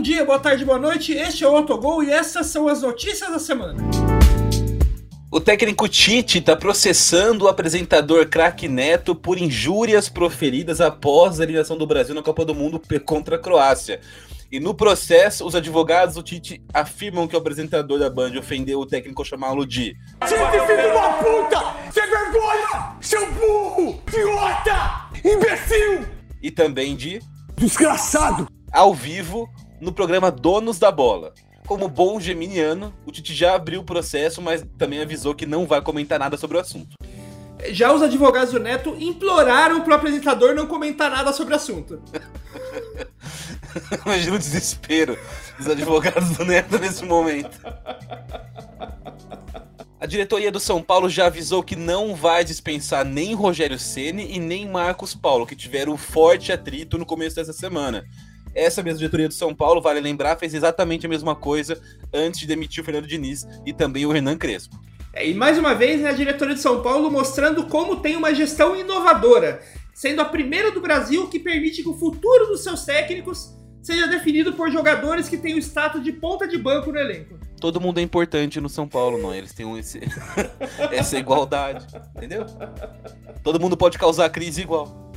bom dia, boa tarde, boa noite. Este é o Autogol e essas são as notícias da semana. O técnico Tite está processando o apresentador Crack Neto por injúrias proferidas após a eliminação do Brasil na Copa do Mundo contra a Croácia. E no processo, os advogados do Tite afirmam que o apresentador da Band ofendeu o técnico chamá-lo de Tite, filho de uma puta! Sem vergonha! Seu burro! Idiota! Imbecil! E também de Desgraçado! Ao vivo, no programa Donos da Bola. Como bom geminiano, o Tite já abriu o processo, mas também avisou que não vai comentar nada sobre o assunto. Já os advogados do Neto imploraram pro apresentador não comentar nada sobre o assunto. Imagina o desespero dos advogados do Neto nesse momento. A diretoria do São Paulo já avisou que não vai dispensar nem Rogério Ceni e nem Marcos Paulo, que tiveram um forte atrito no começo dessa semana. Essa mesma diretoria do São Paulo, vale lembrar, fez exatamente a mesma coisa antes de demitir o Fernando Diniz e também o Renan Crespo. É, e mais uma vez, né, a diretoria de São Paulo mostrando como tem uma gestão inovadora, sendo a primeira do Brasil que permite que o futuro dos seus técnicos seja definido por jogadores que têm o status de ponta de banco no elenco. Todo mundo é importante no São Paulo, não? Eles têm esse, essa igualdade, entendeu? Todo mundo pode causar crise igual.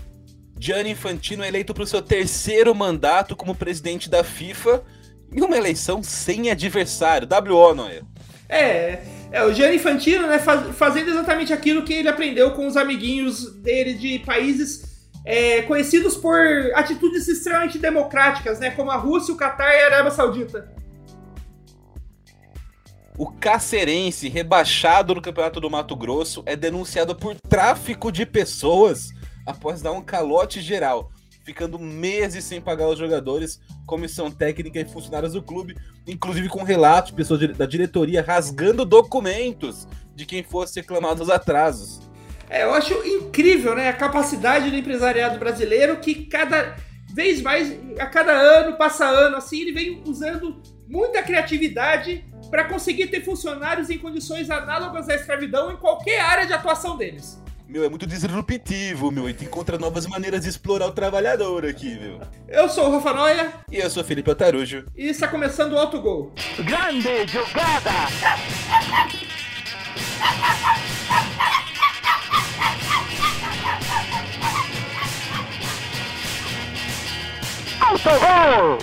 Gianni Infantino é eleito para o seu terceiro mandato como presidente da FIFA em uma eleição sem adversário. WO, não é? É, é o Gianni Infantino, né, faz, fazendo exatamente aquilo que ele aprendeu com os amiguinhos dele de países é, conhecidos por atitudes extremamente democráticas, né, como a Rússia, o Catar e a Arábia Saudita. O Cacerense, rebaixado no Campeonato do Mato Grosso, é denunciado por tráfico de pessoas após dar um calote geral, ficando meses sem pagar os jogadores, comissão técnica e funcionários do clube, inclusive com relatos de pessoas da diretoria rasgando documentos de quem fosse reclamado os atrasos. É, eu acho incrível, né, a capacidade do empresariado brasileiro que cada vez mais, a cada ano, passa ano, assim, ele vem usando muita criatividade para conseguir ter funcionários em condições análogas à escravidão em qualquer área de atuação deles. Meu, é muito disruptivo, meu. A gente encontra novas maneiras de explorar o trabalhador aqui, meu. Eu sou o Rafa Noia. E eu sou o Felipe Otarujo. E está começando o Autogol. Grande jogada! Autogol!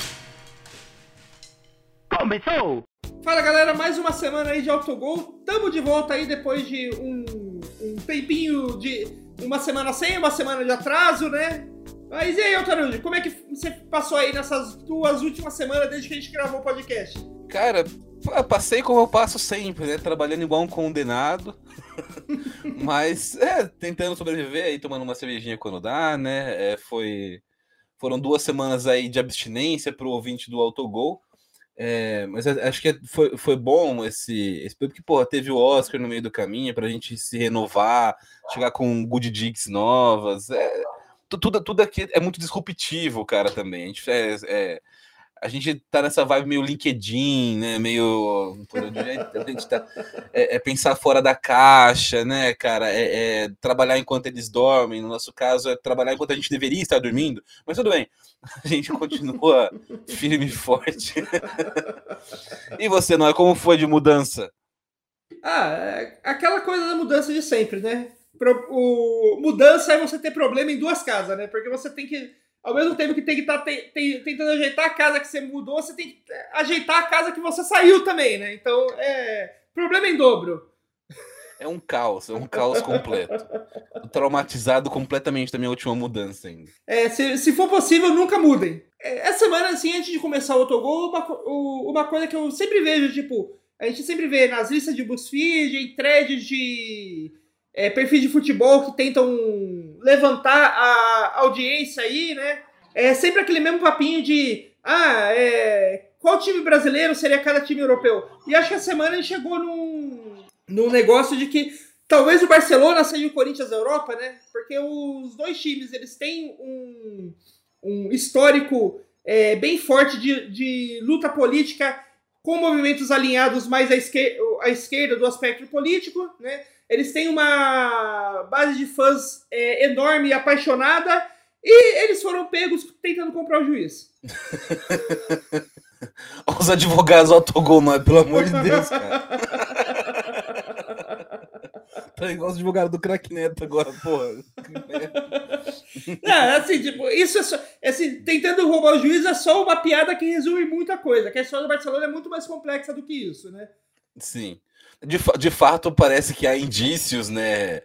Começou! Fala galera, mais uma semana aí de Autogol. Tamo de volta aí depois de um, um tempinho de uma semana sem, uma semana de atraso, né? Mas e aí, Altarude, como é que você passou aí nessas duas últimas semanas desde que a gente gravou o podcast? Cara, passei como eu passo sempre, né? Trabalhando igual um condenado. Mas, é, tentando sobreviver aí, tomando uma cervejinha quando dá, né? É, foi... Foram duas semanas aí de abstinência pro ouvinte do Autogol. É, mas acho que foi, foi bom esse, esse porque pô, teve o Oscar no meio do caminho para a gente se renovar, chegar com good digs novas. É, tudo, tudo aqui é muito disruptivo, cara, também. A gente, é, é, a gente tá nessa vibe meio LinkedIn, né? Meio. A gente tá, é, é pensar fora da caixa, né, cara? É, é, trabalhar enquanto eles dormem. No nosso caso, é trabalhar enquanto a gente deveria estar dormindo. Mas tudo bem, a gente continua firme e forte. e você, não é como foi de mudança? Ah, é aquela coisa da mudança de sempre, né? O, mudança é você ter problema em duas casas, né? Porque você tem que ao mesmo tempo que tem que estar tá te, te, tentando ajeitar a casa que você mudou, você tem que ajeitar a casa que você saiu também, né? Então, é. Problema em dobro. É um caos, é um caos completo. Traumatizado completamente da minha última mudança ainda. É, se, se for possível, nunca mudem. É, essa semana, assim, antes de começar o autogol, uma, uma coisa que eu sempre vejo, tipo, a gente sempre vê nas listas de BuzzFeed, em threads de é, perfis de futebol que tentam levantar a audiência aí, né? É sempre aquele mesmo papinho de ah, é, qual time brasileiro seria cada time europeu? E acho que a semana gente chegou num, num negócio de que talvez o Barcelona seja o Corinthians da Europa, né? Porque os dois times eles têm um, um histórico é, bem forte de, de luta política com movimentos alinhados mais à esquerda, à esquerda do aspecto político, né? Eles têm uma base de fãs é, enorme e apaixonada. E eles foram pegos tentando comprar o juiz. Os advogados autogol, mas pelo amor de Deus, cara. Tá igual os advogados do Crack Neto agora, porra. Não, assim, tipo, isso é só. Assim, tentando roubar o juiz é só uma piada que resume muita coisa. Que a história do Barcelona é muito mais complexa do que isso, né? Sim. De, de fato, parece que há indícios, né?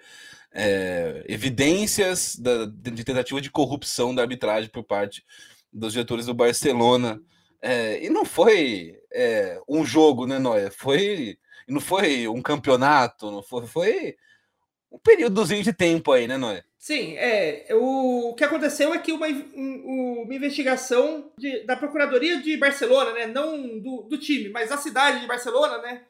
É, evidências da, de tentativa de corrupção da arbitragem por parte dos diretores do Barcelona. É, e não foi é, um jogo, né, Noé? Foi, não foi um campeonato, não foi, foi um períodozinho de tempo aí, né, Noé? Sim, é. O, o que aconteceu é que uma, um, uma investigação de, da Procuradoria de Barcelona, né? Não do, do time, mas da cidade de Barcelona, né?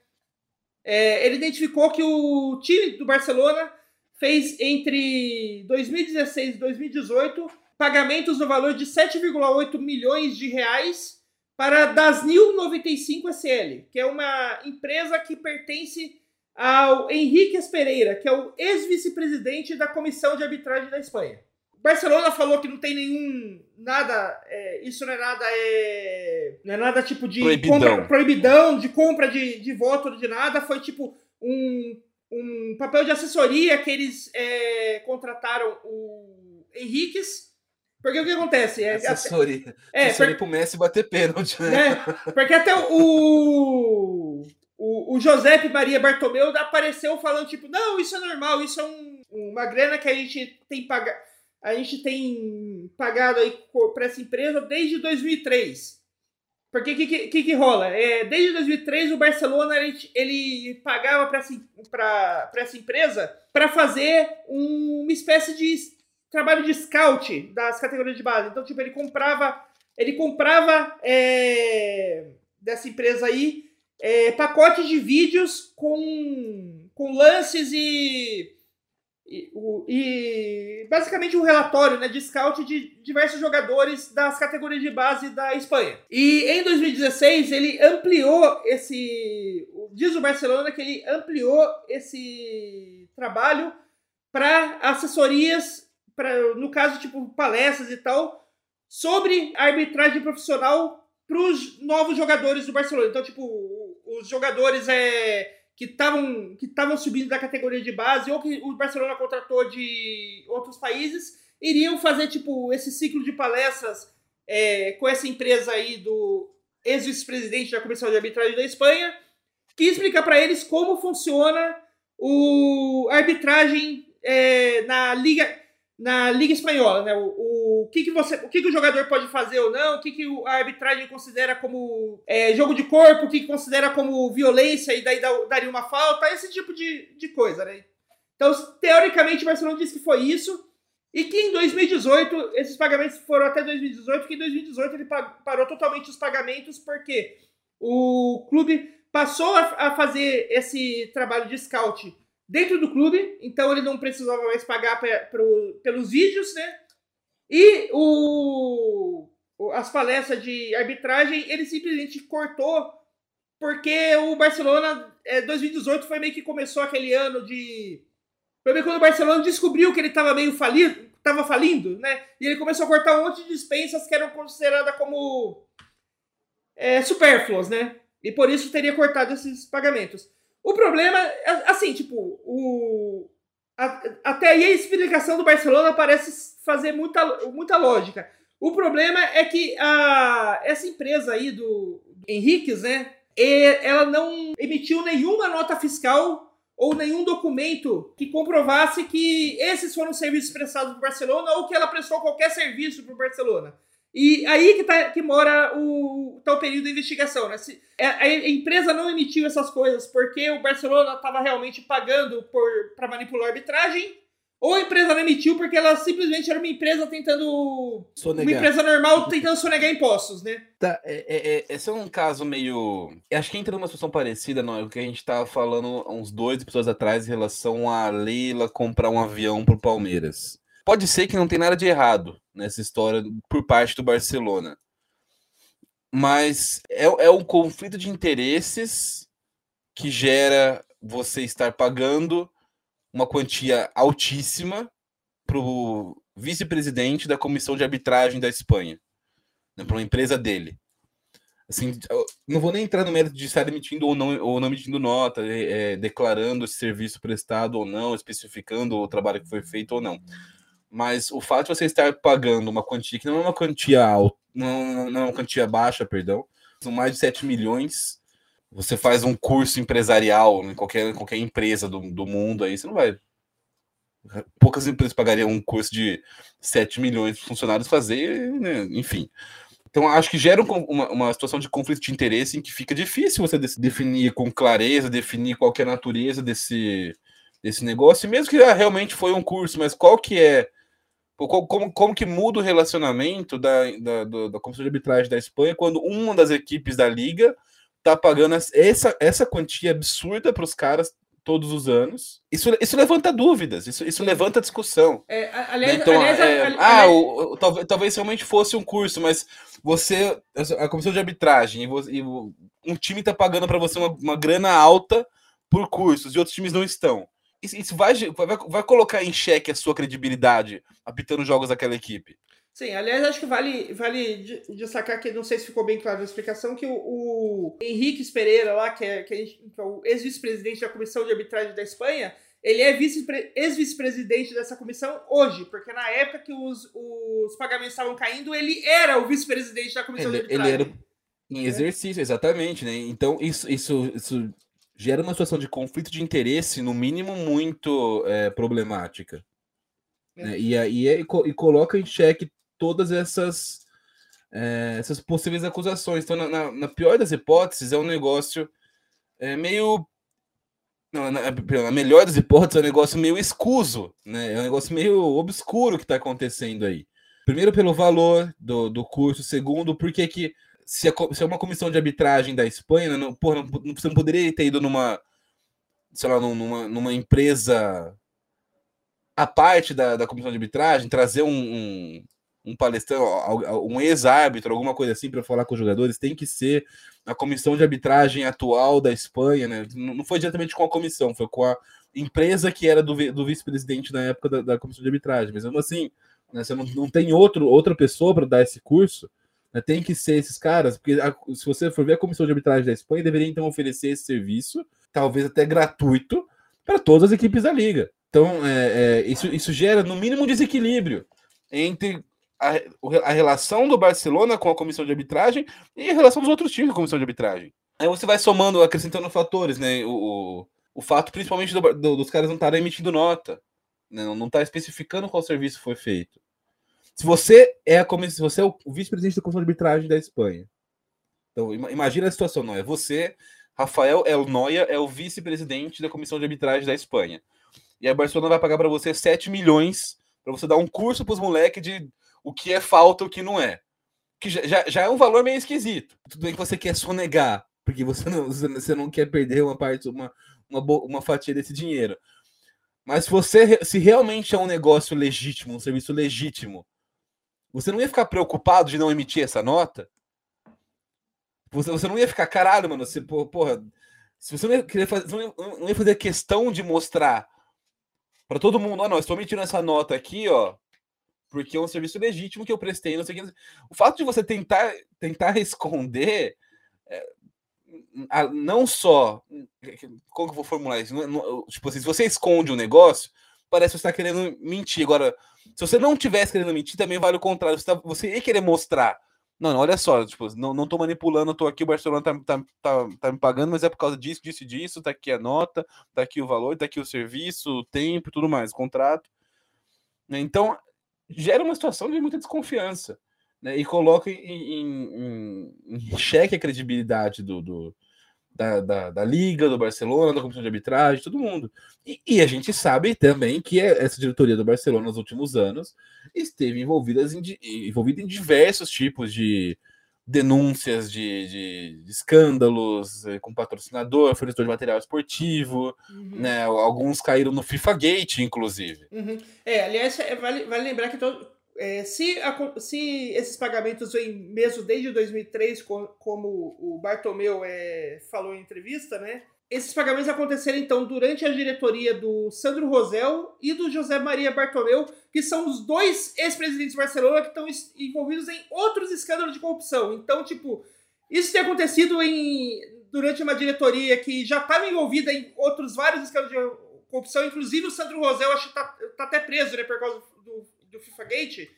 É, ele identificou que o time do Barcelona fez entre 2016 e 2018 pagamentos no valor de 7,8 milhões de reais para Dasnil 95 SL, que é uma empresa que pertence ao Henrique Pereira, que é o ex-vice-presidente da Comissão de Arbitragem da Espanha. Barcelona falou que não tem nenhum nada, é, isso não é nada, é, não é nada tipo de proibidão, compra, proibidão de compra de, de voto de nada, foi tipo um, um papel de assessoria que eles é, contrataram o Henriques. Porque o que acontece? É, assessoria. É, assessoria por... pro Messi bater pênalti, né? né? Porque até o o, o José Maria Bartomeu apareceu falando, tipo, não, isso é normal, isso é um, uma grana que a gente tem pagado. A gente tem pagado aí para essa empresa desde 2003. Porque o que, que, que, rola? É, desde 2003 o Barcelona ele, ele pagava para essa, empresa para fazer um, uma espécie de trabalho de scout das categorias de base. Então, tipo, ele comprava, ele comprava é, dessa empresa aí é, pacotes de vídeos com, com lances e, e, e, basicamente um relatório né, de scout de diversos jogadores das categorias de base da Espanha. E em 2016 ele ampliou esse. Diz o Barcelona que ele ampliou esse trabalho para assessorias, pra, no caso, tipo, palestras e tal, sobre arbitragem profissional para os novos jogadores do Barcelona. Então, tipo, os jogadores é, que estavam que estavam subindo da categoria de base ou que o Barcelona contratou de outros países iriam fazer tipo esse ciclo de palestras é, com essa empresa aí do ex-vice-presidente da Comissão de Arbitragem da Espanha, que explicar para eles como funciona o, a arbitragem é, na liga na liga espanhola, né? O, o, que, que você, o que, que o jogador pode fazer ou não, o que, que a arbitragem considera como é, jogo de corpo, o que, que considera como violência e daí daria uma falta, esse tipo de, de coisa, né? Então, teoricamente, o Barcelona disse que foi isso e que em 2018 esses pagamentos foram até 2018, que em 2018 ele parou totalmente os pagamentos porque o clube passou a, a fazer esse trabalho de scout dentro do clube, então ele não precisava mais pagar pra, pro, pelos vídeos, né? E o, as palestras de arbitragem ele simplesmente cortou porque o Barcelona é, 2018 foi meio que começou aquele ano de foi meio quando o Barcelona descobriu que ele estava meio falido, estava falindo, né? E ele começou a cortar um monte de dispensas que eram consideradas como é, supérfluas, né? E por isso teria cortado esses pagamentos. O problema, assim, tipo, o, até aí a explicação do Barcelona parece fazer muita, muita lógica. O problema é que a, essa empresa aí do, Henriquez, né? Ela não emitiu nenhuma nota fiscal ou nenhum documento que comprovasse que esses foram serviços prestados para o Barcelona ou que ela prestou qualquer serviço para o Barcelona. E aí que, tá, que mora o, tá o período da investigação, né? Se, a, a, empresa não emitiu essas coisas porque o Barcelona estava realmente pagando para manipular a arbitragem, ou a empresa não emitiu porque ela simplesmente era uma empresa tentando. Sonegar. Uma empresa normal tentando sonegar impostos, né? Tá, é, é, é, esse é um caso meio. Acho que entra numa situação parecida, não? É o que a gente estava falando uns dois episódios atrás em relação a Leila comprar um avião pro Palmeiras. Pode ser que não tem nada de errado nessa história por parte do Barcelona. Mas é, é um conflito de interesses que gera você estar pagando uma quantia altíssima para o vice-presidente da comissão de arbitragem da Espanha, né, para uma empresa dele. Assim, não vou nem entrar no mérito de estar emitindo ou não, ou não emitindo nota, é, é, declarando esse serviço prestado ou não, especificando o trabalho que foi feito ou não. Mas o fato de você estar pagando uma quantia que não é uma quantia alta, não, não é uma quantia baixa, perdão, são mais de 7 milhões. Você faz um curso empresarial em qualquer, qualquer empresa do, do mundo aí, você não vai. Poucas empresas pagariam um curso de 7 milhões de funcionários fazer, né? enfim. Então, acho que gera uma, uma, situação de conflito de interesse em que fica difícil você definir com clareza, definir qual é a natureza desse, desse negócio, mesmo que ah, realmente foi um curso, mas qual que é, como, como que muda o relacionamento da, da, da Comissão de Arbitragem da Espanha quando uma das equipes da Liga tá pagando essa, essa quantia absurda para os caras todos os anos. Isso, isso levanta dúvidas, isso, isso levanta discussão. É, aliás, então, aliás, é, aliás, ah, o, o, talvez, talvez realmente fosse um curso, mas você, a comissão de arbitragem, e, você, e um time está pagando para você uma, uma grana alta por cursos e outros times não estão. Isso, vai, vai, vai colocar em xeque a sua credibilidade apitando jogos daquela equipe. Sim, aliás, acho que vale, vale destacar que, não sei se ficou bem claro na explicação, que o, o Henrique Pereira, lá, que é, que é, que é o ex-vice-presidente da Comissão de Arbitragem da Espanha, ele é ex-vice-presidente dessa comissão hoje, porque na época que os, os pagamentos estavam caindo, ele era o vice-presidente da comissão ele, de arbitragem. Ele era em exercício, exatamente, né? Então, isso, isso, isso gera uma situação de conflito de interesse, no mínimo, muito é, problemática. É. Né? E, aí, e, e coloca em xeque todas essas, é, essas possíveis acusações. Então, na, na, na, pior das hipóteses, é um negócio é, meio. Não, na, na, melhor das hipóteses, é um negócio meio escuso, né? É um negócio meio obscuro que está acontecendo aí. Primeiro, pelo valor do, do curso. Segundo, porque que se, é uma comissão de arbitragem da Espanha, não, porra, não, você não poderia ter ido numa, sei lá, numa, numa empresa a parte da, da comissão de arbitragem, trazer um, um, um palestrante, um ex-árbitro, alguma coisa assim, para falar com os jogadores, tem que ser a comissão de arbitragem atual da Espanha, né? Não foi diretamente com a comissão, foi com a empresa que era do, do vice-presidente na época da, da, comissão de arbitragem. Mas mesmo assim, né, você não, não tem outro, outra pessoa para dar esse curso, tem que ser esses caras, porque a, se você for ver a comissão de arbitragem da Espanha, deveria então oferecer esse serviço, talvez até gratuito, para todas as equipes da liga. Então, é, é, isso, isso gera, no mínimo, desequilíbrio entre a, a relação do Barcelona com a comissão de arbitragem e a relação dos outros times com a comissão de arbitragem. Aí você vai somando, acrescentando fatores, né? O, o, o fato, principalmente, do, do, dos caras não estarem emitindo nota, né? não estar tá especificando qual serviço foi feito. Se você é comissão, se você é o vice-presidente da comissão de arbitragem da Espanha, então imagina a situação, não é? Você, Rafael El Noia, é o vice-presidente da comissão de arbitragem da Espanha. E a Barcelona vai pagar para você 7 milhões para você dar um curso para os moleques de o que é falta o que não é. Que já, já é um valor meio esquisito. Tudo bem que você quer sonegar, porque você não, você não quer perder uma parte, uma, uma, uma fatia desse dinheiro. Mas se você se realmente é um negócio legítimo, um serviço legítimo, você não ia ficar preocupado de não emitir essa nota? Você, você não ia ficar, caralho, mano, você, porra, se você não ia, querer fazer, não ia, fazer questão de mostrar para todo mundo, ó, oh, não, estou emitindo essa nota aqui, ó, porque é um serviço legítimo que eu prestei, não sei o que. O fato de você tentar, tentar esconder, é, não só. Como que eu vou formular isso? Não, não, tipo assim, se você esconde um negócio, parece que você está querendo mentir. Agora, se você não tivesse querendo mentir, também vale o contrário. Você, tá, você ia querer mostrar. Não, não, olha só, tipo, não, não tô manipulando, tô aqui, o Barcelona tá, tá, tá, tá me pagando, mas é por causa disso, disso e disso, tá aqui a nota, tá aqui o valor, tá aqui o serviço, o tempo tudo mais, o contrato. Então, gera uma situação de muita desconfiança né, e coloca em, em, em, xeque a credibilidade do, do da, da, da, Liga, do Barcelona, da comissão de arbitragem, todo mundo. E, e, a gente sabe também que essa diretoria do Barcelona nos últimos anos esteve envolvida em, envolvida em diversos tipos de denúncias de, de, de, escândalos eh, com patrocinador, fornecedor de material esportivo, uhum. né? Alguns caíram no FIFA Gate, inclusive. Uhum. É, aliás, é, vale, vale lembrar que todo, é, se, a, se esses pagamentos vêm mesmo desde 2003, como o Bartomeu é, falou em entrevista, né? Esses pagamentos aconteceram, então, durante a diretoria do Sandro Rosel e do José Maria Bartomeu, que são os dois ex-presidentes de Barcelona que estão envolvidos em outros escândalos de corrupção. Então, tipo, isso ter acontecido em, durante uma diretoria que já estava envolvida em outros vários escândalos de corrupção, inclusive o Sandro Rosel, acho que tá, tá até preso, né, por causa do, do FIFA Gate.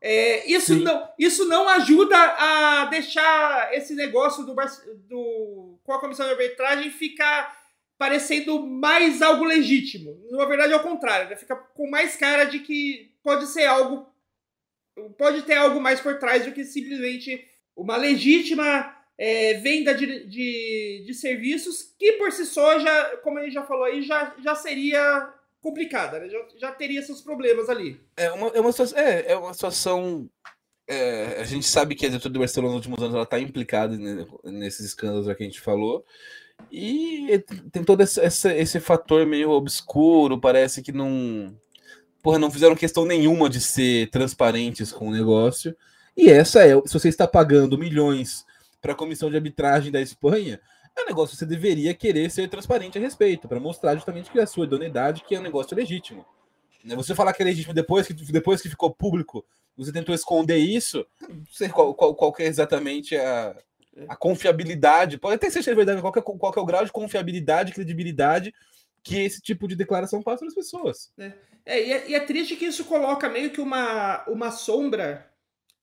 É, isso, não, isso não ajuda a deixar esse negócio do, do, com a comissão de arbitragem ficar parecendo mais algo legítimo. Na verdade, é o contrário, né? fica com mais cara de que pode ser algo. Pode ter algo mais por trás do que simplesmente uma legítima é, venda de, de, de, serviços que por si só, já, como gente já falou aí, já, já seria complicada, né? já, já teria seus problemas ali. É uma, é uma, situação, é, é uma situação. É, a gente sabe que a diretoria do Barcelona nos últimos anos está implicada nesses escândalos que a gente falou. E tem todo esse, esse, esse, fator meio obscuro, parece que não. Porra, não fizeram questão nenhuma de ser transparentes com o negócio. E essa é, se você está pagando milhões para a comissão de arbitragem da Espanha, é um negócio que você deveria querer ser transparente a respeito, para mostrar justamente que a sua idoneidade, que é um negócio legítimo. Né, você falar que é legítimo depois que, depois que ficou público, você tentou esconder isso, não sei qual, qual, qual é exatamente a, a confiabilidade, pode até ser verdade, qual é, qual é o grau de confiabilidade, credibilidade que esse tipo de declaração passa para as pessoas. É, é, e, é, e é triste que isso coloca meio que uma, uma sombra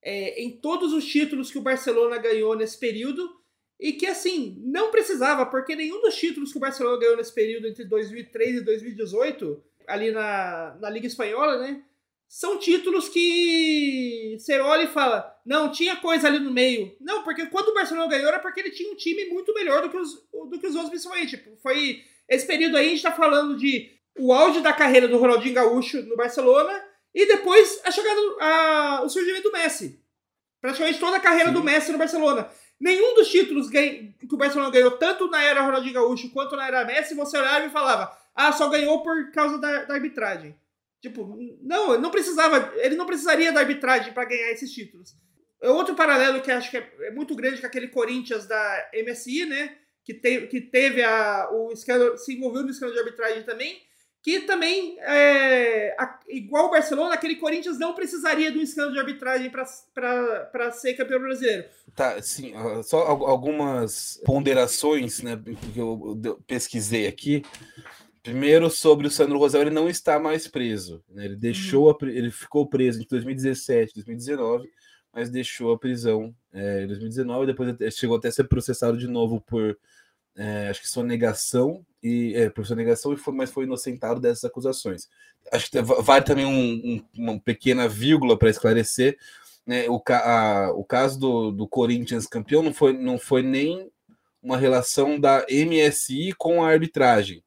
é, em todos os títulos que o Barcelona ganhou nesse período e que, assim, não precisava, porque nenhum dos títulos que o Barcelona ganhou nesse período entre 2003 e 2018, ali na, na Liga Espanhola, né? São títulos que você olha e fala, não, tinha coisa ali no meio. Não, porque quando o Barcelona ganhou era porque ele tinha um time muito melhor do que os, do que os outros, principalmente. Tipo, foi esse período aí, a gente tá falando de o auge da carreira do Ronaldinho Gaúcho no Barcelona e depois a chegada, a, o surgimento do Messi. Praticamente toda a carreira Sim. do Messi no Barcelona. Nenhum dos títulos que o Barcelona ganhou, tanto na era Ronaldinho Gaúcho quanto na era Messi, você olhava e falava, ah, só ganhou por causa da, da arbitragem. Tipo, não, não precisava, ele não precisaria da arbitragem para ganhar esses títulos. É outro paralelo que acho que é, é muito grande com aquele Corinthians da MSI, né? Que, te, que teve a, o escândalo, se envolveu no escândalo de arbitragem também que também, é, a, igual o Barcelona, aquele Corinthians não precisaria de um escândalo de arbitragem para ser campeão brasileiro. Tá, sim, só algumas ponderações né, que eu pesquisei aqui. Primeiro, sobre o Sandro Rosel, ele não está mais preso. Né? Ele deixou, uhum. ele ficou preso em 2017, 2019, mas deixou a prisão é, em 2019, depois chegou até a ser processado de novo por é, acho que sonegação e é, por sonegação e foi, mas foi inocentado dessas acusações. Acho que vale também um, um, uma pequena vírgula para esclarecer. Né, o, a, o caso do, do Corinthians campeão não foi, não foi nem uma relação da MSI com a arbitragem.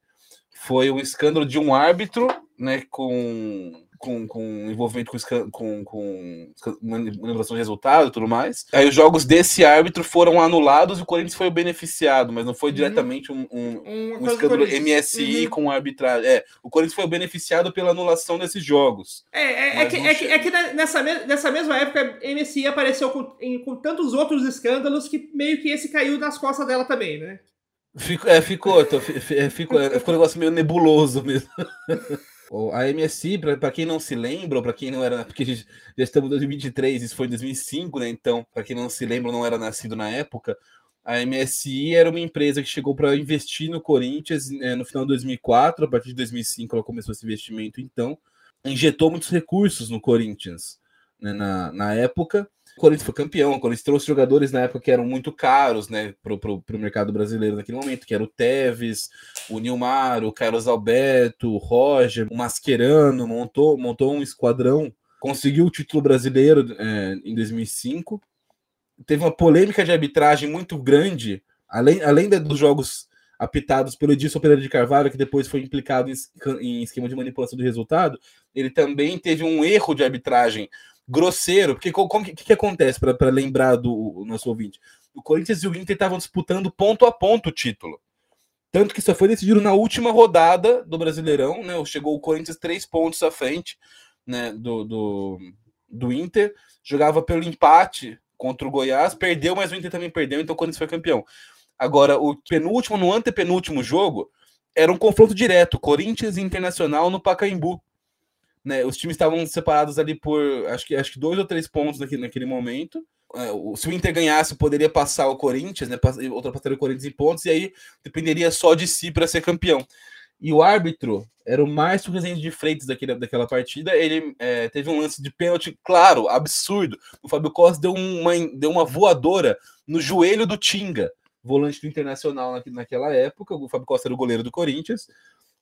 Foi um escândalo de um árbitro né, com com, com envolvimento com, com, com manipulação de resultado e tudo mais. Aí os jogos desse árbitro foram anulados e o Corinthians foi o beneficiado, mas não foi uhum. diretamente um, um, um escândalo MSI uhum. com arbitragem. É, o Corinthians foi o beneficiado pela anulação desses jogos. É, é, é que, é, que, é que nessa, nessa mesma época a MSI apareceu com, em, com tantos outros escândalos que meio que esse caiu nas costas dela também, né? Fico, é, ficou, tô, ficou, ficou um negócio meio nebuloso mesmo. A MSI, para quem não se lembra, para quem não era, porque já estamos em 2023, isso foi em 2005, né? Então, para quem não se lembra, não era nascido na época, a MSI era uma empresa que chegou para investir no Corinthians né, no final de 2004, a partir de 2005 ela começou esse investimento, então, injetou muitos recursos no Corinthians né, na, na época. O Corinthians foi campeão, o Corinthians trouxe jogadores na época que eram muito caros né, para o mercado brasileiro naquele momento, que era o Teves, o Nilmar, o Carlos Alberto, o Roger, o Mascherano, montou, montou um esquadrão, conseguiu o título brasileiro é, em 2005. Teve uma polêmica de arbitragem muito grande, além, além dos jogos apitados pelo Edilson Pereira de Carvalho, que depois foi implicado em, em esquema de manipulação do resultado, ele também teve um erro de arbitragem grosseiro, porque o que, que, acontece para lembrar do nosso ouvinte? O Corinthians e o Inter estavam disputando ponto a ponto o título. Tanto que só foi decidido na última rodada do Brasileirão, né? Chegou o Corinthians três pontos à frente né, do, do, do Inter, jogava pelo empate contra o Goiás, perdeu, mas o Inter também perdeu, então o Corinthians foi campeão. Agora, o penúltimo, no antepenúltimo jogo, era um confronto direto, Corinthians e Internacional no Pacaembu. Né, os times estavam separados ali por acho que, acho que dois ou três pontos naquele, naquele momento. é, se o Inter ganhasse, poderia passar o Corinthians, né? Ultrapassaria o Corinthians em pontos, e aí dependeria só de si para ser campeão. E o árbitro era o Márcio Rezende de Freitas daquele, daquela partida. Ele é, teve um lance de pênalti, claro, absurdo. O Fábio Costa deu uma, deu uma voadora no joelho do Tinga, volante do Internacional na, naquela época. O Fábio Costa era o goleiro do Corinthians.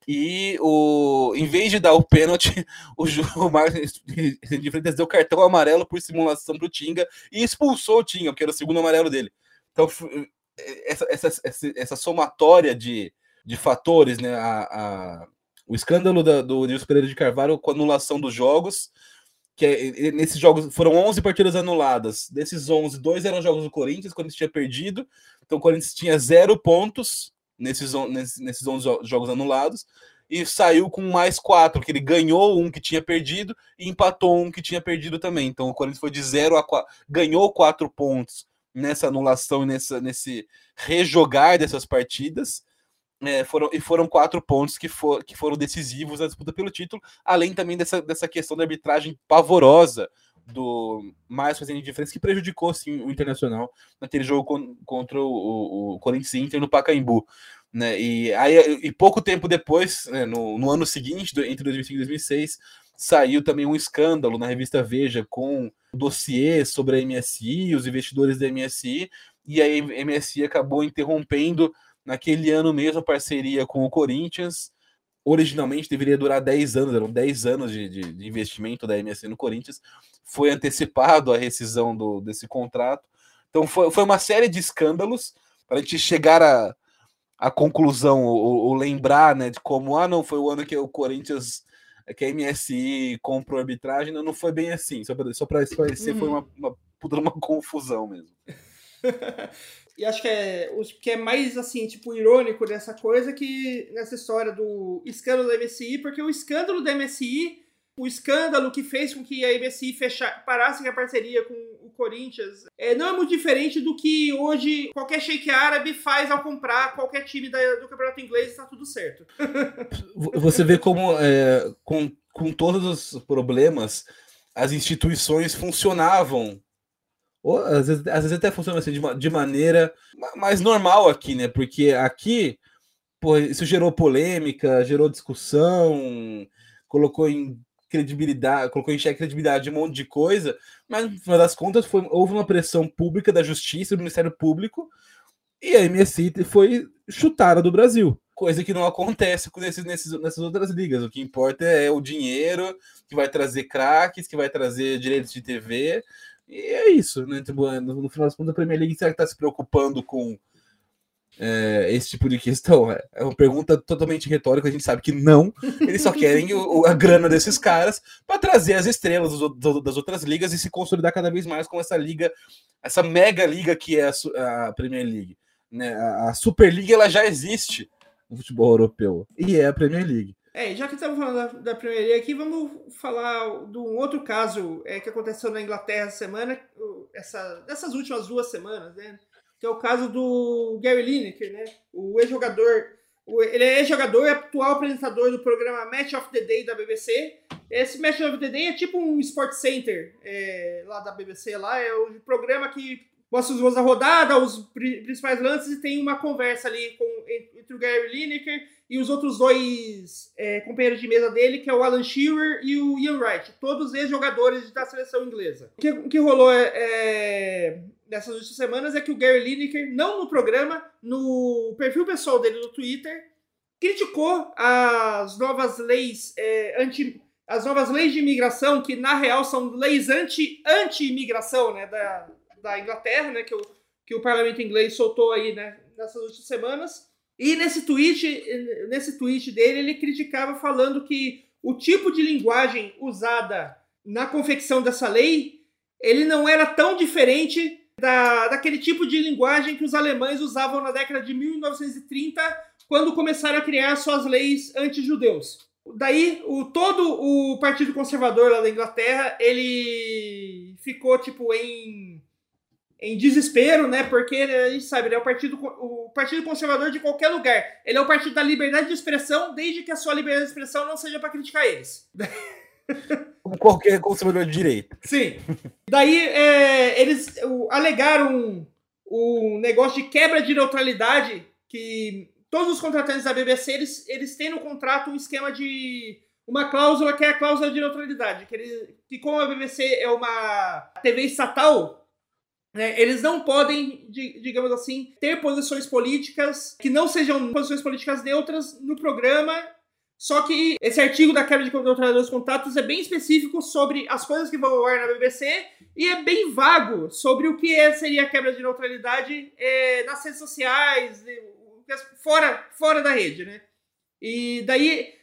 E o, em vez de dar o pênalti, o, o Márcio de Freitas deu cartão amarelo por simulação para o Tinga e expulsou o Tinga, porque era o segundo amarelo dele. Então, essa, essa, essa, essa somatória de, de fatores, né? A, a, o escândalo da, do Nilson Pereira de Carvalho com a anulação dos jogos, que é, nesses jogos foram 11 partidas anuladas. Desses 11, dois eram jogos do Corinthians, quando tinha perdido. Então o Corinthians tinha zero pontos nesses, nesses, nesses 11 jogos anulados e saiu com mais quatro, que ele ganhou um que tinha perdido e empatou um que tinha perdido também. Então o Corinthians foi de zero a quatro, ganhou quatro pontos nessa anulação e nessa, nesse rejogar dessas partidas é, foram, e foram quatro pontos que, for, que foram decisivos na disputa pelo título, além também dessa, dessa questão da arbitragem pavorosa do mais fazendo diferença que prejudicou sim o Internacional naquele jogo con, contra o, o, o, Corinthians Inter no Pacaembu. Né? E, aí, e pouco tempo depois, né, no, no, ano seguinte, entre 2005 e 2006, saiu também um escândalo na revista Veja com dossiê sobre a MSI, os investidores da MSI, e a MSI acabou interrompendo naquele ano mesmo parceria com o Corinthians. Originalmente deveria durar 10 anos, eram 10 anos de, de, de investimento da MSC no Corinthians. Foi antecipado a rescisão do, desse contrato. Então foi, foi uma série de escândalos para a gente chegar a, a conclusão, ou, ou, lembrar né, de como, ah, não, foi o ano que o Corinthians, que a MSI comprou arbitragem, não, não foi bem assim. Só para só esclarecer, uhum. foi uma, uma, uma confusão mesmo. E acho que é o que é mais assim, tipo, irônico dessa coisa que nessa história do escândalo da MSI, porque o escândalo da MSI, o escândalo que fez com que a MSI fechar, parasse a parceria com o Corinthians, é, não é muito diferente do que hoje qualquer shake árabe faz ao comprar qualquer time da, do campeonato inglês e está tudo certo. Você vê como é, com, com todos os problemas as instituições funcionavam ou, às, vezes, às vezes até funciona assim de, de maneira mais normal aqui, né? Porque aqui, pô, isso gerou polêmica, gerou discussão, colocou em credibilidade, colocou em xeque credibilidade de um monte de coisa, mas no final das contas foi, houve uma pressão pública da justiça, do Ministério Público, e a MSI foi chutada do Brasil. Coisa que não acontece nesses, nesses, nessas outras ligas. O que importa é o dinheiro que vai trazer craques, que vai trazer direitos de TV, e é isso, né? Tipo, é, no, no final das contas, a Premier League será que está se preocupando com é, esse tipo de questão? É, é uma pergunta totalmente retórica, a gente sabe que não. Eles só querem o, a grana desses caras para trazer as estrelas do, das outras ligas e se consolidar cada vez mais com essa liga, essa mega liga que é a, a Premier League. Né? A, a Super League ela já existe no futebol europeu e é a Premier League. É, já que estamos falando da, da Premier aqui, vamos falar de um outro caso é, que aconteceu na Inglaterra essa semana, essa, dessas últimas duas semanas, né? Que é o caso do Gary Lineker, né? O ex-jogador, ele é ex-jogador e atual apresentador do programa Match of the Day da BBC. Esse Match of the Day é tipo um Sport Center é, lá da BBC, lá é o programa que mostra os gols da rodada, os principais lances e tem uma conversa ali com, entre o Gary Lineker e os outros dois é, companheiros de mesa dele, que é o Alan Shearer e o Ian Wright, todos ex-jogadores da seleção inglesa. O que, o que rolou é, é, nessas últimas semanas é que o Gary Lineker, não no programa, no perfil pessoal dele no Twitter, criticou as novas leis é, anti as novas leis de imigração, que na real são leis anti-imigração anti né, da, da Inglaterra, né, que, o, que o parlamento inglês soltou aí né, nessas últimas semanas. E nesse tweet, nesse tweet dele, ele criticava falando que o tipo de linguagem usada na confecção dessa lei, ele não era tão diferente da, daquele tipo de linguagem que os alemães usavam na década de 1930, quando começaram a criar suas leis anti-judeus. Daí, o, todo o Partido Conservador lá da Inglaterra, ele ficou, tipo, em em desespero, né? Porque a gente sabe, ele é o partido, o partido conservador de qualquer lugar. Ele é o partido da liberdade de expressão, desde que a sua liberdade de expressão não seja para criticar eles. Como qualquer conservador de direita. Sim. Daí é, eles o, alegaram um, um negócio de quebra de neutralidade que todos os contratantes da BBC eles, eles têm no contrato um esquema de uma cláusula que é a cláusula de neutralidade, que, ele, que como a BBC é uma TV estatal, né, eles não podem, digamos assim, ter posições políticas que não sejam posições políticas neutras no programa. Só que esse artigo da quebra de neutralidade dos contatos é bem específico sobre as coisas que vão ao ar na BBC e é bem vago sobre o que é, seria a quebra de neutralidade é, nas redes sociais, fora, fora da rede, né? E daí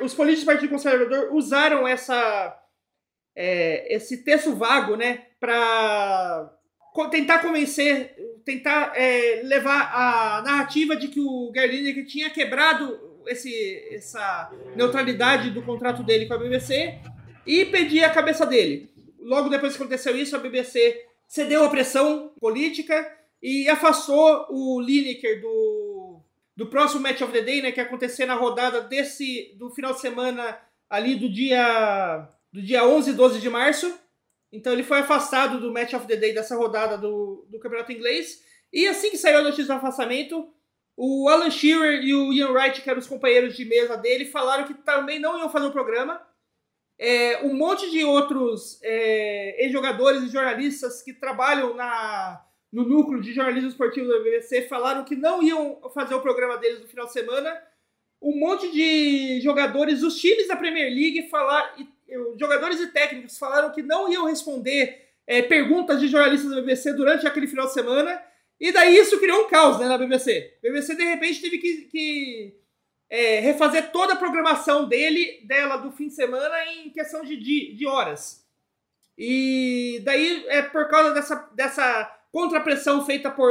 os políticos do Partido Conservador usaram essa, é, esse texto vago, né, para tentar convencer, tentar é, levar a narrativa de que o Gary tinha quebrado esse, essa neutralidade do contrato dele com a BBC e pedir a cabeça dele. Logo depois que aconteceu isso, a BBC cedeu à pressão política e afastou o Lineker do, do próximo Match of the Day, né, que ia acontecer na rodada desse do final de semana ali do dia do dia 11 e 12 de março. Então ele foi afastado do Match of the Day dessa rodada do, do Campeonato Inglês. E assim que saiu a notícia do afastamento, o Alan Shearer e o Ian Wright, que eram os companheiros de mesa dele, falaram que também não iam fazer o programa. É, um monte de outros é, ex-jogadores e jornalistas que trabalham na, no núcleo de jornalismo esportivo da BBC falaram que não iam fazer o programa deles no final de semana. Um monte de jogadores, os times da Premier League falaram, jogadores e técnicos falaram que não iam responder é, perguntas de jornalistas da BBC durante aquele final de semana. E daí isso criou um caos né, na BBC. A BBC, de repente, teve que, que é, refazer toda a programação dele, dela, do fim de semana em questão de, de, de horas. E daí, é por causa dessa, dessa contrapressão feita por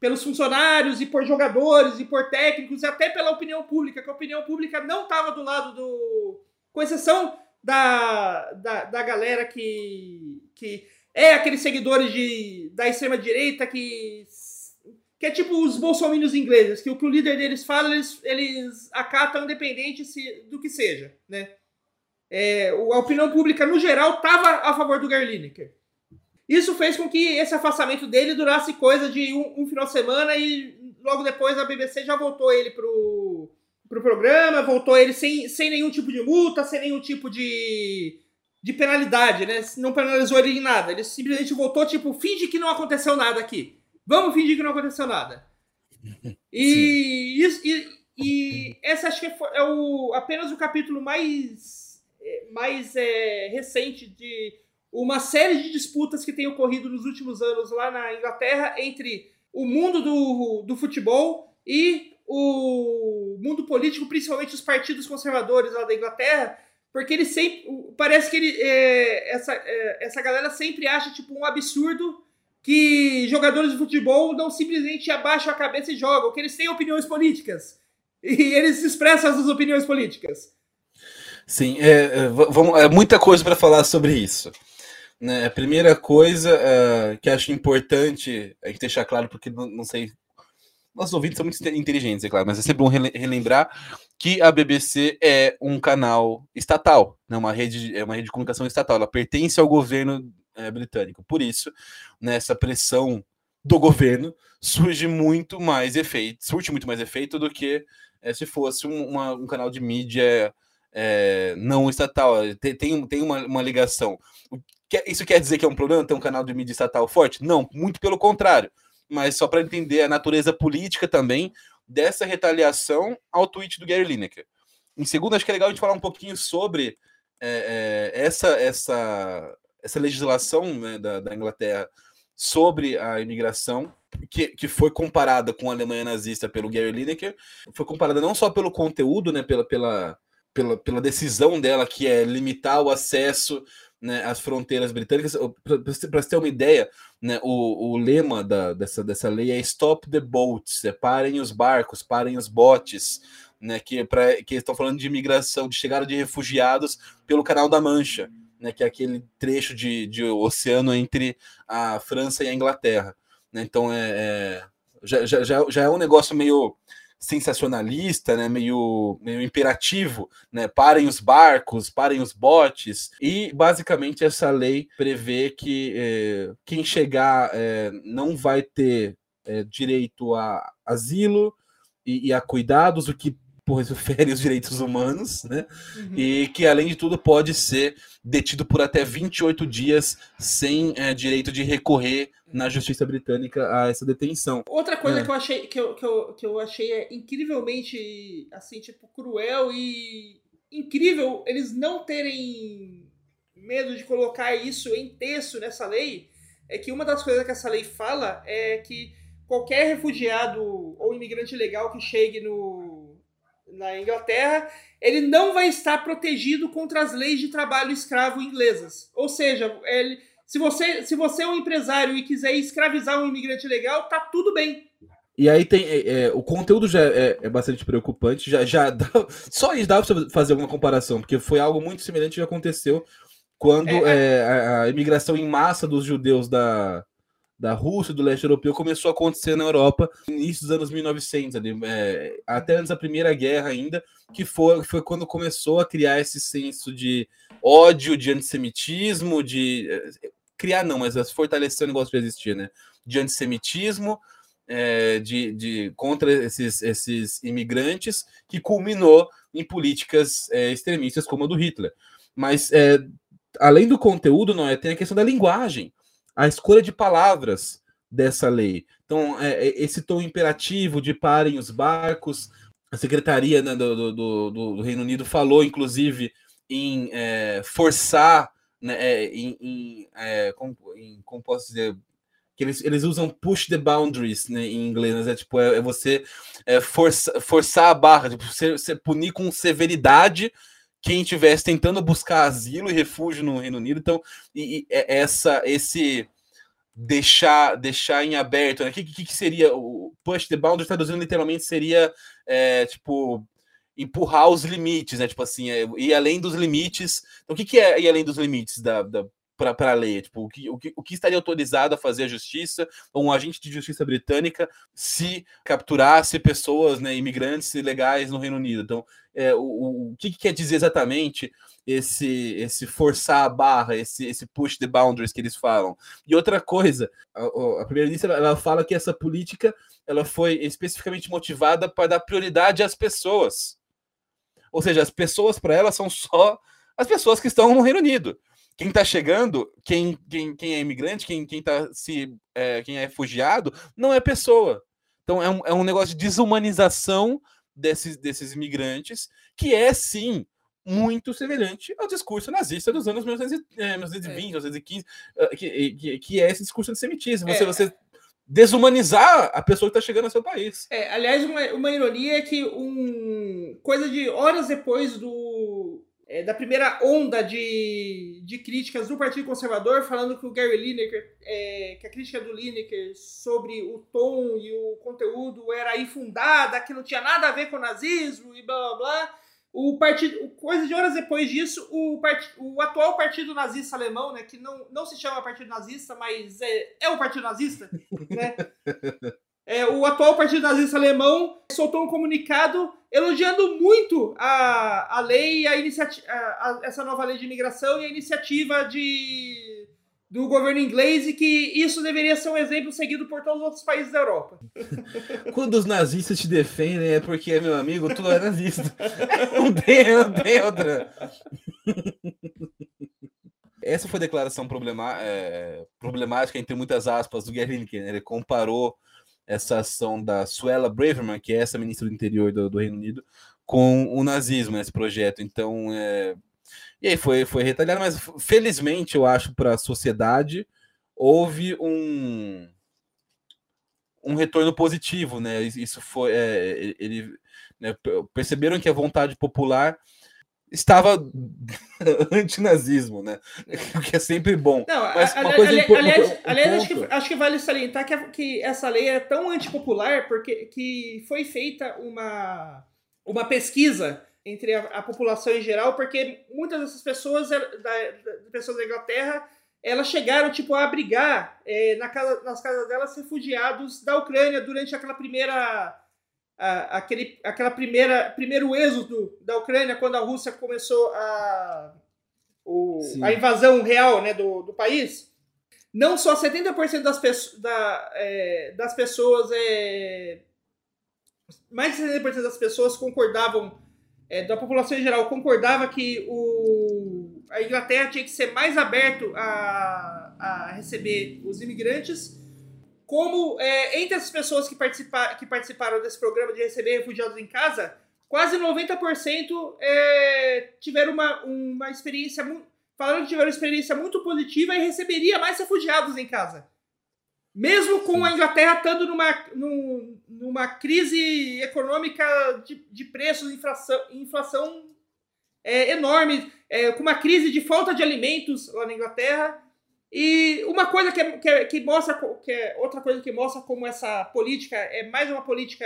pelos funcionários e por jogadores e por técnicos e até pela opinião pública, que a opinião pública não estava do lado do. Com exceção da, da, da galera que, que é aqueles seguidores de, da extrema-direita que, que é tipo os bolsominions ingleses, que o que o líder deles fala, eles, eles acatam independente se, do que seja, né? É, a opinião pública, no geral, estava a favor do Gary Lineker. Isso fez com que esse afastamento dele durasse coisa de um, um final de semana e logo depois a BBC já voltou ele pro, pro programa, voltou ele sem, sem nenhum tipo de multa, sem nenhum tipo de, de penalidade, né? Não penalizou ele em nada. Ele simplesmente voltou, tipo, finge que não aconteceu nada aqui. Vamos fingir que não aconteceu nada. E, isso, e, e essa acho que é, o, apenas o capítulo mais, é, mais é, recente de uma série de disputas que tem ocorrido nos últimos anos lá na Inglaterra entre o mundo do, do futebol e o mundo político, principalmente os partidos conservadores lá da Inglaterra, porque ele sempre. Parece que ele, é, essa, é, essa galera sempre acha tipo um absurdo que jogadores de futebol não simplesmente abaixam a cabeça e jogam, que eles têm opiniões políticas. E eles expressam essas opiniões políticas. Sim, é, é vamos, é muita coisa para falar sobre isso. Né? A primeira coisa uh, que acho importante a gente deixar claro, porque não, não sei nossos ouvintes são muito inteligentes, é claro, mas é sempre bom relembrar que a BBC é um canal estatal, né, uma rede, é uma rede de comunicação estatal, ela pertence ao governo é, britânico. Por isso, nessa pressão do governo, surge muito mais efeito, surge muito mais efeito do que é, se fosse um, uma, um canal de mídia é, não estatal. Tem, tem, tem uma, uma ligação. Isso quer dizer que é um problema ter um canal de mídia estatal forte? Não, muito pelo contrário mas só para entender a natureza política também dessa retaliação ao tweet do Gary Lineker. Em segundo, acho que é legal a gente falar um pouquinho sobre é, é, essa, essa, essa legislação né, da, da, Inglaterra sobre a imigração, que, que foi comparada com a Alemanha nazista pelo Gary Lineker, foi comparada não só pelo conteúdo, né, pela, pela, pela, pela decisão dela, que é limitar o acesso né, as fronteiras britânicas. Para você ter uma ideia, né, o, o lema da, dessa, dessa lei é Stop the Boats, é parem os barcos, parem os botes, né, que, é pra, que estão falando de imigração, de chegada de refugiados pelo Canal da Mancha, né, que é aquele trecho de, de oceano entre a França e a Inglaterra. Né, então, é, é já, já, já é um negócio meio sensacionalista, né, meio, meio imperativo, né, parem os barcos, parem os botes, e basicamente essa lei prevê que é, quem chegar é, não vai ter é, direito a asilo e, e, a cuidados, o que porra, isso fere os direitos humanos, né, uhum. e que além de tudo pode ser detido por até 28 dias sem direito de recorrer na justiça britânica a essa detenção. Outra coisa é. que eu achei que eu, que, eu, que eu achei é incrivelmente assim, tipo, cruel e incrível eles não terem medo de colocar isso em texto nessa lei, é que uma das coisas que essa lei fala é que qualquer refugiado ou imigrante legal que chegue no, na Inglaterra, ele não vai estar protegido contra as leis de trabalho escravo inglesas. Ou seja, ele se você, se você é um empresário e quiser escravizar um imigrante legal, tá tudo bem. E aí tem. É, é, o conteúdo já é, é, bastante preocupante. Já, já dá, só isso dá pra fazer alguma comparação, porque foi algo muito semelhante que aconteceu quando é. é, a, a, imigração em massa dos judeus da, da Rússia, do leste europeu, começou a acontecer na Europa no início dos anos 1900, ali, é, até antes da Primeira Guerra ainda, que foi, foi quando começou a criar esse senso de ódio, de antissemitismo, de criar não, mas fortalecer o negócio de existir, né? De antissemitismo, é, de, de contra esses, esses imigrantes, que culminou em políticas é, extremistas como a do Hitler. Mas é, além do conteúdo, não é, tem a questão da linguagem, a escolha de palavras dessa lei. Então, é, é esse tom imperativo de parem os barcos, a secretaria né, do, do, do, Reino Unido falou, inclusive, em é, forçar né, é, em, em, é, como, em, como posso dizer, que eles, eles usam push the boundaries né, em inglês, é tipo, é, é você força, forçar a barra, tipo, você punir com severidade quem estivesse tentando buscar asilo e refúgio no Reino Unido. Então, e, e é, essa, esse deixar deixar em aberto, né? O que, que, que, seria o push the boundaries traduzindo literalmente seria é, tipo empurrar os limites, né? Tipo assim, é, ir além dos limites. Então, o que, que é ir além dos limites da, da para a lei? Tipo, o que, o, que, o que estaria autorizado a fazer a justiça ou um agente de justiça britânica se capturasse pessoas, né, imigrantes ilegais no Reino Unido? Então, é, o, o que, que, quer dizer exatamente esse, esse forçar a barra, esse, esse push the boundaries que eles falam? E outra coisa, a, a primeira-ministra ela fala que essa política ela foi especificamente motivada para dar prioridade às pessoas. Ou seja, as pessoas para ela são só as pessoas que estão no Reino Unido. Quem está chegando, quem, quem, quem é imigrante, quem, quem, tá se, é, quem é refugiado, não é pessoa. Então é um, é um negócio de desumanização desses, desses imigrantes, que é sim muito semelhante ao discurso nazista dos anos 1920, é, 1915, é. que, que, que, é esse discurso antissemitismo. Você, é. você desumanizar a pessoa que está chegando ao seu país. É, aliás, uma, uma ironia é que um coisa de horas depois do é, da primeira onda de, de críticas do Partido Conservador, falando que o Gary Lineker, é, que a crítica do Lineker sobre o tom e o conteúdo era infundada, que não tinha nada a ver com o nazismo e blá blá blá. O partido, coisa de horas depois disso, o, part, o atual partido nazista alemão, né, que não, não se chama partido nazista, mas é, é o partido nazista, né? É, o atual partido nazista alemão soltou um comunicado elogiando muito a, a lei, a iniciativa, essa nova lei de imigração e a iniciativa de do governo inglês e que isso deveria ser um exemplo seguido por todos os outros países da Europa. Quando os nazistas te defendem é porque, meu amigo, tu é nazista. Não tem, não tem outra. Essa foi a declaração é, problemática, entre muitas aspas, do Lineker. Né? Ele comparou essa ação da Suella Braverman, que é essa ministra do interior do, do Reino Unido, com o nazismo nesse projeto. Então, é, e aí foi, foi retalhado, mas felizmente eu acho para a sociedade houve um um retorno positivo, né? Isso foi é, ele né, perceberam que a vontade popular estava antinazismo, né? O que é sempre bom. Não, Mas uma ali, coisa ali, impo- aliás, aliás acho, que, acho que vale salientar que, que essa lei é tão antipopular porque que foi feita uma, uma pesquisa entre a, a, população em geral, porque muitas dessas pessoas, da, da, pessoas da Inglaterra, elas chegaram tipo a abrigar é, na casa, nas casas delas refugiados da Ucrânia durante aquela primeira a, aquele aquela primeira primeiro êxodo da Ucrânia quando a Rússia começou a o, a invasão real né, do, do país, não só 70% das, peço, da, é, das pessoas, é, mais de 70% das pessoas concordavam, é, da população em geral, concordava que o, a Inglaterra tinha que ser mais aberto a, a receber os imigrantes, como é, entre as pessoas que, participa, que participaram desse programa de receber refugiados em casa, quase 90% é, tiveram uma, uma experiência. Falaram que tiveram uma experiência muito positiva e receberia mais refugiados em casa. Mesmo com a Inglaterra estando numa, numa crise econômica de, de preços, inflação, inflação é, enorme, é, com uma crise de falta de alimentos lá na Inglaterra. E uma coisa que, é, que, é, que mostra, que é outra coisa que mostra como essa política é mais uma política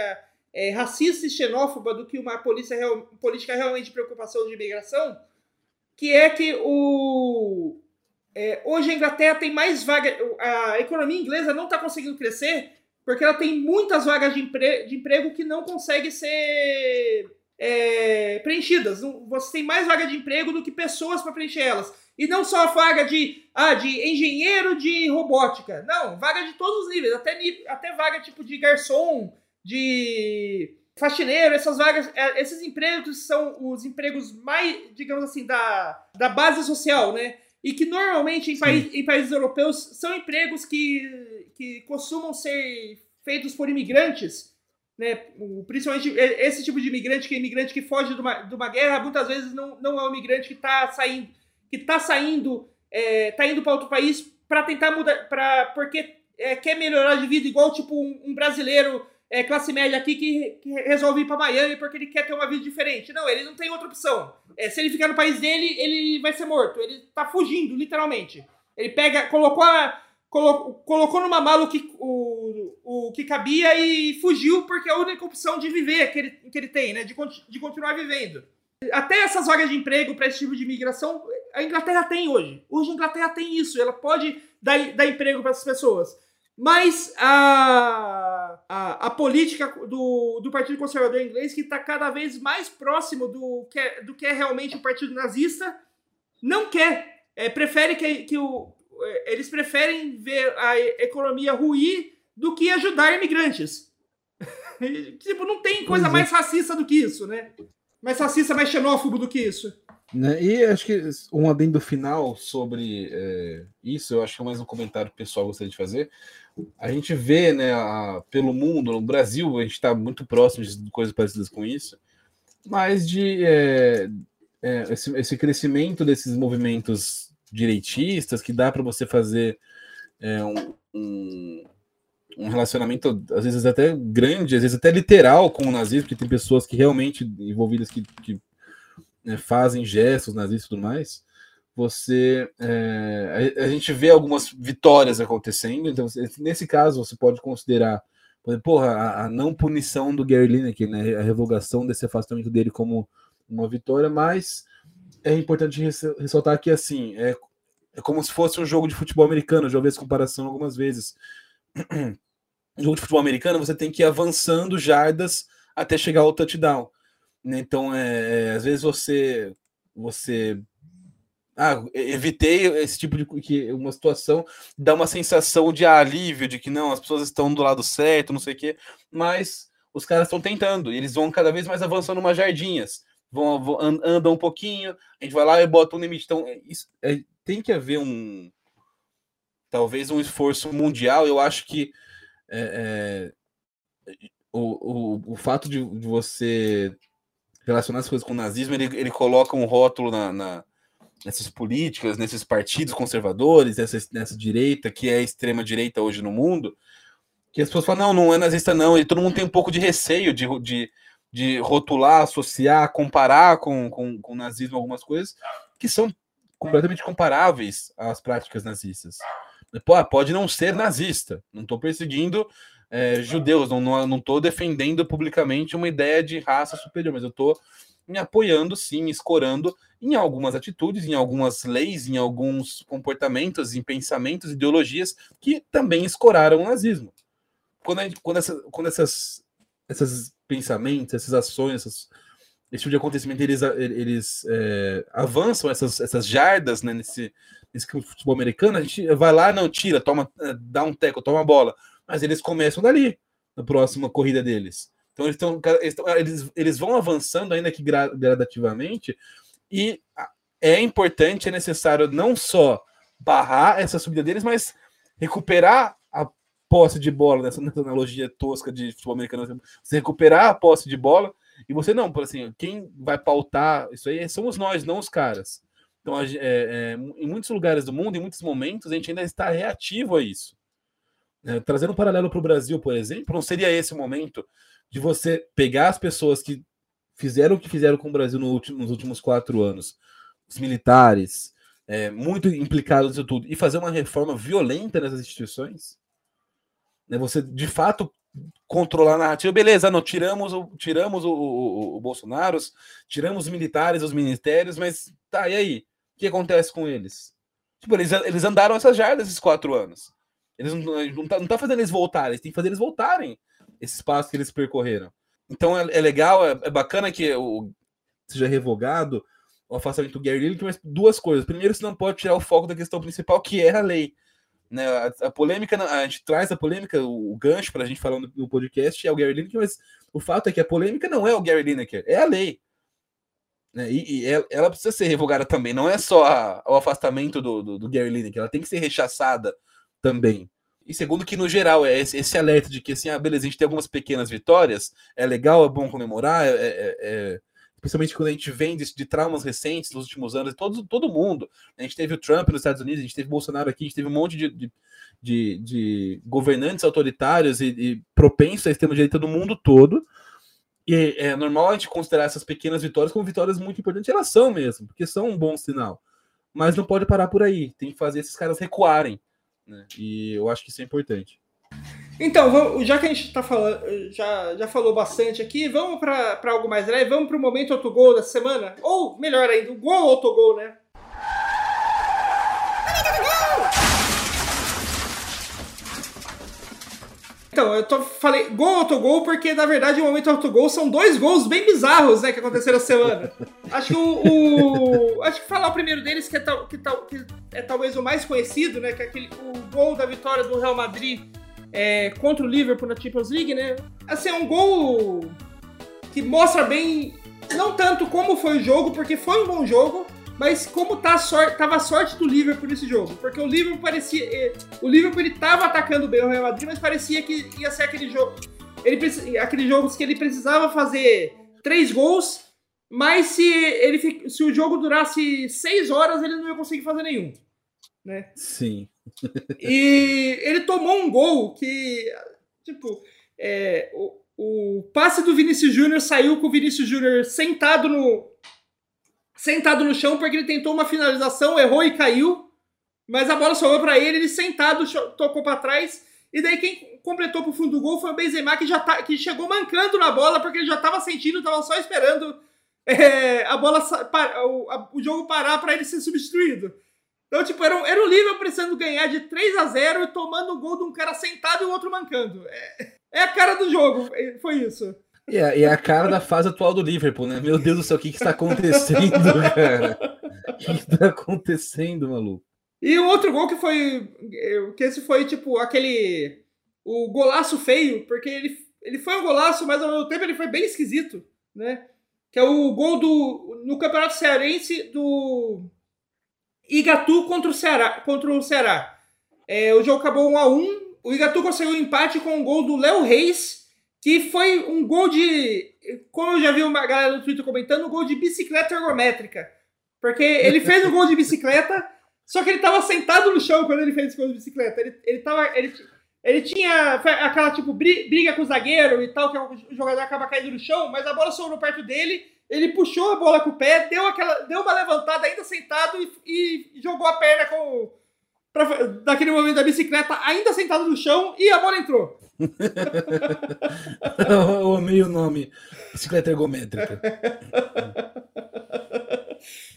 é, racista e xenófoba do que uma polícia real, política realmente de preocupação de imigração, que é que o, é, hoje a Inglaterra tem mais vagas, a economia inglesa não está conseguindo crescer porque ela tem muitas vagas de, empre, de emprego que não conseguem ser preenchidas. Você tem mais vaga de emprego do que pessoas para preencher elas. E não só a vaga de, ah, de engenheiro de robótica. Não, vaga de todos os níveis. Até, até vaga tipo de garçom, de faxineiro, essas vagas, é, esses empregos são os empregos mais, digamos assim, da, da base social, né? E que normalmente em, país, em países europeus são empregos que, que costumam ser feitos por imigrantes, né? Principalmente esse tipo de imigrante, que é imigrante que foge de uma, de uma guerra, muitas vezes não, não é um imigrante que está saindo, que tá saindo, é, tá indo para outro país para tentar mudar, para porque é, quer melhorar de vida, igual tipo um, um brasileiro é, classe média aqui que, que resolve ir para Miami porque ele quer ter uma vida diferente. Não, ele não tem outra opção. É, se ele ficar no país dele, ele vai ser morto. Ele tá fugindo, literalmente. Ele pega, colocou a, colocou, colocou numa mala o que, o, o que cabia e fugiu porque é a única opção de viver que ele, que ele tem, né? De, de continuar vivendo. Até essas vagas de emprego para esse tipo de imigração, a Inglaterra tem hoje. Hoje a Inglaterra tem isso. Ela pode dar, dar emprego para essas pessoas. Mas a, a, a, política do, do Partido Conservador Inglês, que está cada vez mais próximo do que, é, do que é realmente o Partido Nazista, não quer. É, prefere que, que o, é, eles preferem ver a economia ruir do que ajudar imigrantes. tipo, não tem coisa é. mais racista do que isso, né? Mais racista, mais xenófobo do que isso. Né? E acho que um adendo final sobre é, isso, eu acho que é mais um comentário pessoal que eu gostaria de fazer. A gente vê, né, a, pelo mundo, no Brasil, a gente está muito próximo de coisas parecidas com isso, mas de é, é, esse, esse, crescimento desses movimentos direitistas que dá para você fazer é, um, um, um, relacionamento, às vezes até grande, às vezes até literal com o nazismo, porque tem pessoas que realmente envolvidas que, que né, fazem gestos nazistas e tudo mais, você é, a, a, gente vê algumas vitórias acontecendo. Então, nesse caso, você pode considerar, porra, a, a não punição do Gary Lineker, né, a revogação desse afastamento dele como uma vitória, mas é importante ressaltar que assim é, é como se fosse um jogo de futebol americano. Já ouvi essa comparação algumas vezes. No jogo de futebol americano, você tem que ir avançando jardas até chegar ao touchdown. Né? Então, é, é, às vezes você você ah, evitei esse tipo de que uma situação dá uma sensação de alívio de que não, as pessoas estão do lado certo, não sei o quê, mas os caras estão tentando, e eles vão cada vez mais avançando umas jardinhas, vão, vão andam um pouquinho, a gente vai lá e bota um limite. Então, é, isso, é, tem que haver um talvez um esforço mundial. Eu acho que é, é, o, o, o fato de, de você relacionar as coisas com o nazismo, ele, ele coloca um rótulo na, na, nessas políticas, nesses partidos conservadores, nessa, nessa direita, que é a extrema direita hoje no mundo, que as pessoas falam, não, não é nazista não, e todo mundo tem um pouco de receio de, de, de rotular, associar, comparar com, com, com o nazismo algumas coisas que são completamente comparáveis às práticas nazistas. Pô, pode não ser nazista, não estou perseguindo é, judeus, não estou defendendo publicamente uma ideia de raça superior, mas eu estou me apoiando, sim, me escorando em algumas atitudes, em algumas leis, em alguns comportamentos, em pensamentos, ideologias que também escoraram o nazismo. Quando, gente, quando, essa, quando essas, essas pensamentos, essas ações, essas, esse tipo de acontecimento, eles, eles é, avançam essas, essas jardas né, nesse, nesse futebol americano. A gente vai lá, não tira, toma, dá um teco, toma a bola. Mas eles começam dali, na próxima corrida deles. Então eles, tão, eles, tão, eles, eles vão avançando, ainda que gradativamente, e é importante, é necessário não só barrar essa subida deles, mas recuperar a posse de bola, nessa, analogia tosca de futebol americano, você recuperar a posse de bola e você não, por assim, quem vai pautar isso aí somos nós, não os caras. Então, é, é, em muitos lugares do mundo, em muitos momentos, a gente ainda está reativo a isso. É, trazendo um paralelo para o Brasil, por exemplo, não seria esse o momento de você pegar as pessoas que fizeram o que fizeram com o Brasil no último, nos últimos quatro anos, os militares, é, muito implicados nisso tudo, e fazer uma reforma violenta nessas instituições? Né, você, de fato, controlar a narrativa, beleza, não, tiramos, o, tiramos o, o, o Bolsonaro, tiramos os militares, os ministérios, mas tá, e aí? O que acontece com eles? Tipo, eles, eles andaram essas jardas esses quatro anos. Eles não, não, tá, tá fazendo eles voltarem, eles têm que fazer eles voltarem esse espaço que eles percorreram. Então é, é legal, é, é, bacana que o, seja revogado o afastamento do Gary Lineker, mas duas coisas. Primeiro, você não pode tirar o foco da questão principal, que é a lei. Né, a, a, polêmica, a gente traz a polêmica, o, o gancho para a gente falar no, no, podcast é o Gary Lineker, mas o fato é que a polêmica não é o Gary Lineker, é a lei. Né, e, e ela, ela, precisa ser revogada também, não é só a, o afastamento do, do, do, Gary Lineker, ela tem que ser rechaçada também. E segundo, que no geral é esse, alerta de que assim, ah, beleza, a gente tem algumas pequenas vitórias, é legal, é bom comemorar, é, é, é principalmente quando a gente vem de, de, traumas recentes nos últimos anos, todo, todo mundo. A gente teve o Trump nos Estados Unidos, a gente teve Bolsonaro aqui, a gente teve um monte de, de, de, de governantes autoritários e, e propensos à extrema-direita do mundo todo. E é normal a gente considerar essas pequenas vitórias como vitórias muito importantes, elas são mesmo, porque são um bom sinal. Mas não pode parar por aí, tem que fazer esses caras recuarem. Né? E eu acho que isso é importante. Então, já que a gente tá falando, já, já falou bastante aqui, vamos para algo mais leve, vamos para o momento autogol da semana? Ou, melhor ainda, o gol autogol, né? Então, eu tô, falei gol autogol porque, na verdade, o momento autogol são dois gols bem bizarros, né, que aconteceram na semana. Acho que o, o, Acho que falar o primeiro deles, que é, tal, que, tal, que é talvez o mais conhecido, né, que é aquele, o gol da vitória do Real Madrid é, contra o Liverpool na Champions League, né? Assim, é um gol que mostra bem, não tanto como foi o jogo, porque foi um bom jogo, mas como tá a sorte, tava a sorte do Liverpool nesse jogo. Porque o Liverpool parecia. É, o Liverpool ele tava atacando bem o Real Madrid, mas parecia que ia ser aquele jogo. Ele, aquele jogo que ele precisava fazer três gols, mas se, ele, se o jogo durasse seis horas, ele não ia conseguir fazer nenhum. Né? Sim e ele tomou um gol que, tipo, é, o, o passe do Vinícius Júnior saiu com o Vinícius Júnior sentado no sentado no chão porque ele tentou uma finalização, errou e caiu, mas a bola sobrou para ele, ele sentado tocou para trás e daí quem completou pro fundo do gol foi o Benzema que já tá, que chegou mancando na bola porque ele já estava sentindo, estava só esperando é, a bola o, a, o jogo parar para ele ser substituído. Então, tipo, era, era o Liverpool precisando ganhar de 3 a 0 e tomando o gol de um cara sentado e o outro mancando. É, é a cara do jogo, foi isso. E é, é, a cara da fase atual do Liverpool, né? Meu Deus do céu, o que, que está acontecendo, cara? O que, está acontecendo, maluco? E o outro gol que foi. Que esse foi, tipo, aquele. O golaço feio, porque ele, ele foi um golaço, mas ao mesmo tempo ele foi bem esquisito, né? Que é o gol do. No Campeonato Cearense do Igatu contra o Ceará. Contra o Ceará. É, o jogo acabou 1 a 1 O Igatu conseguiu um empate com um gol do Léo Reis, que foi um gol de. Como eu já vi uma galera no Twitter comentando, um gol de bicicleta ergométrica. Porque ele fez um gol de bicicleta, só que ele estava sentado no chão quando ele fez esse gol de bicicleta. Ele, ele, tava, ele, ele tinha aquela tipo briga com o zagueiro e tal, que o jogador acaba caindo no chão, mas a bola sobrou perto dele ele puxou a bola com o pé, deu, aquela, deu uma levantada ainda sentado e, e jogou a perna com. Pra, daquele momento da bicicleta, ainda sentado no chão, e a bola entrou. eu amei o nome. Bicicleta ergométrica.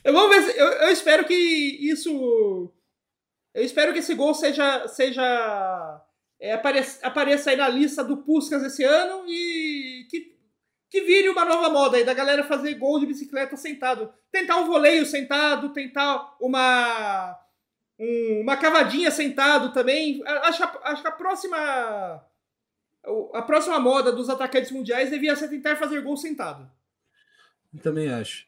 Vamos ver se, eu, eu, espero que isso. Eu espero que esse gol seja. seja é, apareça, apareça aí na lista do Puskas esse ano e que que vire uma nova moda aí da galera fazer gol de bicicleta sentado. Tentar um voleio sentado, tentar uma um, uma cavadinha sentado também. Acho, acho que a próxima a próxima moda dos atacantes mundiais devia ser tentar fazer gol sentado. Eu também acho.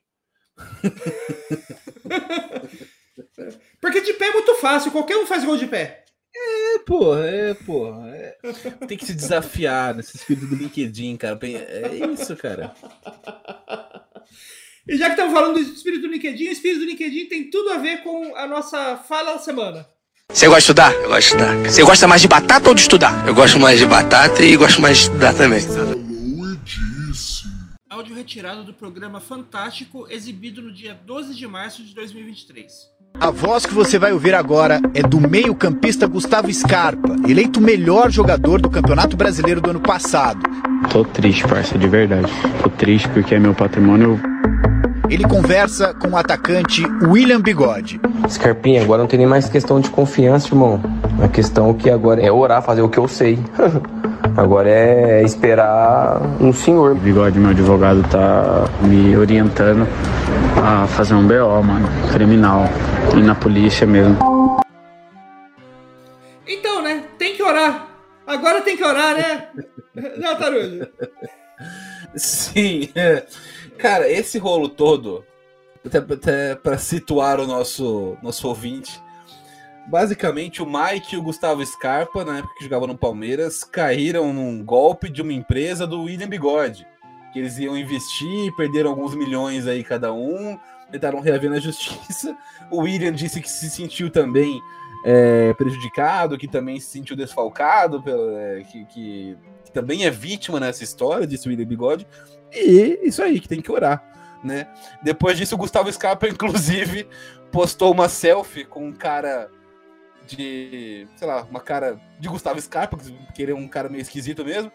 Porque de pé é muito fácil, qualquer um faz gol de pé. É, porra, é, porra. É... Tem que se desafiar nesse espírito do LinkedIn, cara. É isso, cara. E já que estamos falando do espírito do LinkedIn, o espírito do LinkedIn tem tudo a ver com a nossa fala da semana. Você gosta de estudar? Eu gosto de estudar. Você gosta mais de batata ou de estudar? Eu gosto mais de batata e gosto mais de estudar também. Áudio retirado do programa Fantástico, exibido no dia 12 de março de 2023. A voz que você vai ouvir agora é do meio-campista Gustavo Scarpa, eleito melhor jogador do Campeonato Brasileiro do ano passado. Tô triste, parça, de verdade. Tô triste porque é meu patrimônio. Ele conversa com o atacante William Bigode. Scarpinha, agora não tem nem mais questão de confiança, irmão. A questão que agora é orar, fazer o que eu sei. Agora é esperar um senhor. O Bigode, meu advogado, tá me orientando a fazer um BO, mano, criminal. E na polícia mesmo. Então, né? Tem que orar. Agora tem que orar, né? Não, Tarujo? Sim. É. Cara, esse rolo todo, até, até para situar o nosso, nosso ouvinte, basicamente o Mike e o Gustavo Scarpa, na época que jogavam no Palmeiras, caíram num golpe de uma empresa do William Bigode. Que eles iam investir, perderam alguns milhões aí cada um, tentaram reaver na justiça. O William disse que se sentiu também é, prejudicado, que também se sentiu desfalcado, pela, é, que, que, que, também é vítima nessa história, disse o William Bigode. E isso aí, que tem que orar. Né? Depois disso, o Gustavo Scarpa, inclusive, postou uma selfie com um cara de, sei lá, uma cara de Gustavo Scarpa, que ele é um cara meio esquisito mesmo,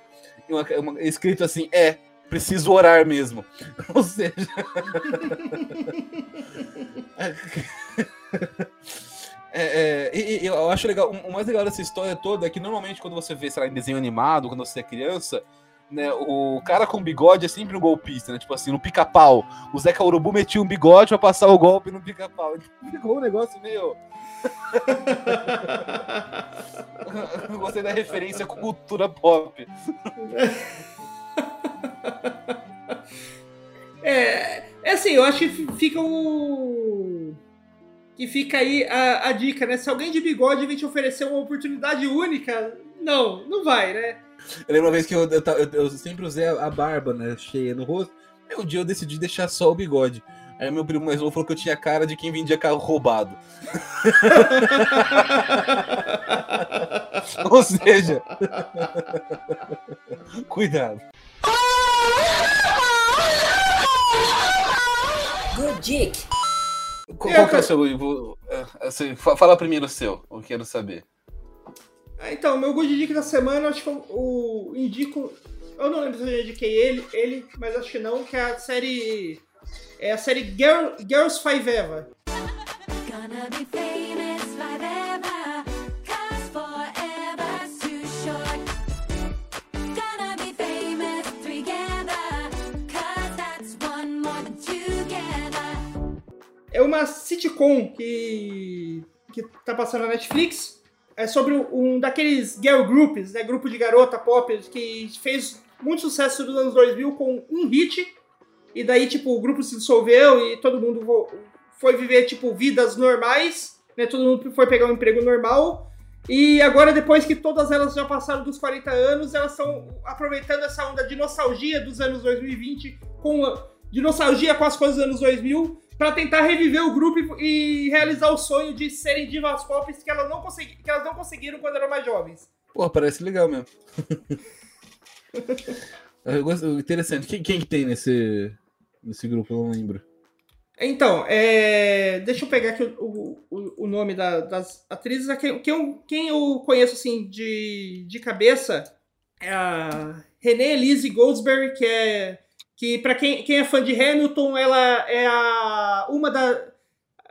e uma, uma, escrito assim, é, preciso orar mesmo. Ou seja. É, é, e, e, eu acho legal, o mais legal dessa história toda é que normalmente quando você vê, sei lá, em desenho animado, quando você é criança, né, o cara com bigode é sempre um golpista, né? Tipo assim, no pica-pau. O Zeca Urubu metia um bigode pra passar o golpe no pica-pau. Ficou um negócio meio. Gostei da referência com cultura pop. É, é assim, eu acho que fica o. Que fica aí a, a dica, né? Se alguém de bigode vem te oferecer uma oportunidade única, não, não vai, né? Eu lembro uma vez que eu, eu, eu sempre usei a barba, né, cheia no rosto. Aí um dia eu decidi deixar só o bigode. Aí meu primo mais novo falou que eu tinha cara de quem vendia carro roubado. Ou seja, cuidado. Good dick. Qual, qual que é o seu? Assim, fala primeiro o seu, eu quero saber. Então, meu good dick da semana, acho que eu, eu indico. Eu não lembro se eu indiquei ele, ele, mas acho que não, que é a série. É a série Girl, Girls Five Eva. É uma sitcom que, que tá passando na Netflix é sobre um daqueles girl groups, né, grupo de garota pop que fez muito sucesso nos anos 2000 com um hit. E daí tipo o grupo se dissolveu e todo mundo foi viver tipo vidas normais, né, todo mundo foi pegar um emprego normal. E agora depois que todas elas já passaram dos 40 anos, elas estão aproveitando essa onda de nostalgia dos anos 2020 com de nostalgia com as coisas dos anos 2000 para tentar reviver o grupo e realizar o sonho de serem divas pop que elas não, consegui, que elas não conseguiram quando eram mais jovens. Pô, parece legal mesmo. Interessante. Quem, quem que tem nesse, nesse grupo? Eu não lembro. Então, é... deixa eu pegar aqui o, o, o nome da, das atrizes. Quem, quem, eu, quem eu conheço assim de, de cabeça é a Renée Elise Goldsberry, que é que para quem, quem é fã de Hamilton, ela é a, uma, da,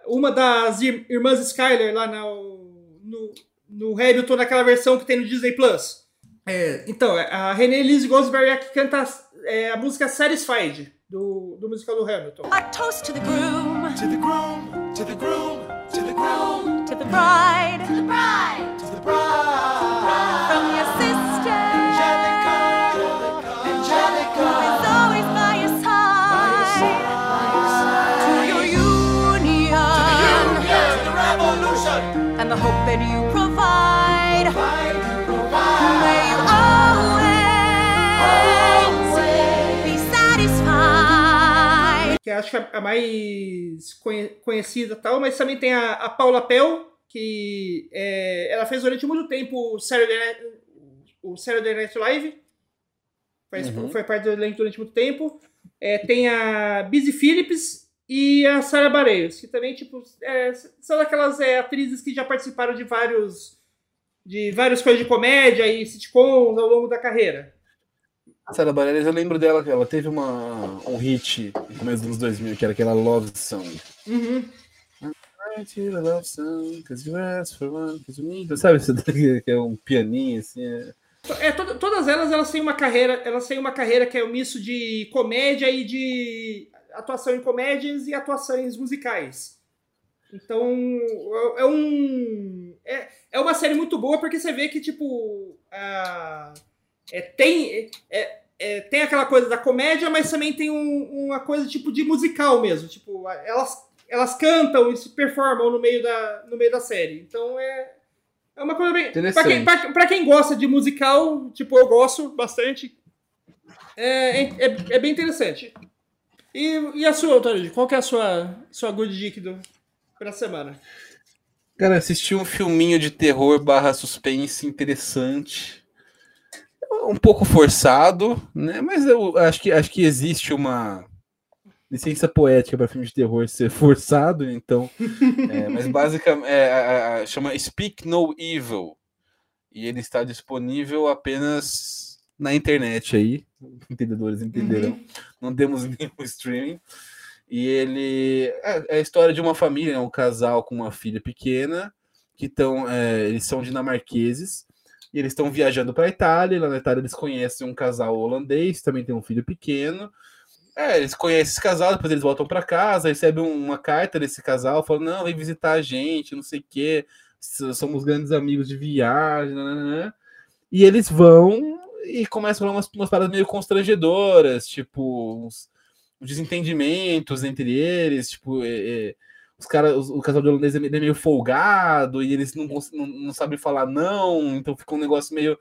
uma das irmãs Skyler lá no, no, no Hamilton, naquela versão que tem no Disney Plus. É, então, a Renée Elise Goldsberry é a que canta é a música Satisfied, do, do musical do Hamilton. A toast to the groom, To the groom, to the groom, to the groom, to the bride, to the bride, to the bride. Acho que é a mais conhe- conhecida tal, mas também tem a, a Paula Pell, que é, ela fez durante muito tempo o Saturday Night, o Saturday Night Live, faz, Uhum. foi parte do elenco durante muito tempo. É, tem a Busy Phillips e a Sarah Bareilles, que também tipo, é, são aquelas é, atrizes que já participaram de vários de várias coisas de comédia e sitcoms ao longo da carreira. A Sarah Bareilles, eu lembro dela, que ela teve uma, um hit no começo dos anos 2000, que era aquela Love Song. Uhum. Love song, 'cause you asked for one, 'cause you need- Sabe isso daqui, que é um pianinho, assim, é... É, to- todas elas, elas têm uma carreira, elas têm uma carreira que é um misto de comédia e de atuação em comédias e atuações musicais. Então, é- é um é, é uma série muito boa porque você vê que tipo a- é, tem é- é, tem aquela coisa da comédia, mas também tem um- uma coisa tipo de musical mesmo. Tipo, elas elas cantam e se performam no meio da no meio da série. Então é é uma coisa bem. Pra quem, pra- pra quem gosta de musical, tipo, eu gosto bastante. É, é, é- é bem interessante. E, e a sua, Autorid? Qual que é a sua, sua good dick do, pra semana? Cara, Assisti um filminho de terror barra suspense interessante. Um pouco forçado, né? Mas eu acho que, acho que existe uma licença poética para filme de terror ser forçado, então. é, mas basicamente é, a- a- chama Speak No Evil. E ele está disponível apenas na internet aí. Entendedores entenderão. Não temos nenhum streaming. E ele é, é a história de uma família, né, um casal com uma filha pequena, que estão, eles são dinamarqueses, e eles estão viajando para a Itália. Lá na Itália eles conhecem um casal holandês, também tem um filho pequeno. É, eles conhecem esse casal, depois eles voltam para casa, recebem um, uma carta desse casal, falando: não, vem visitar a gente, não sei o quê, somos grandes amigos de viagem, nananã. E eles vão e começam a falar umas, umas paradas meio constrangedoras, tipo, uns desentendimentos entre eles, tipo, é, é, os cara, os- o casal de holandês é meio é meio folgado e eles não, não, não sabem falar não, então fica um negócio meio.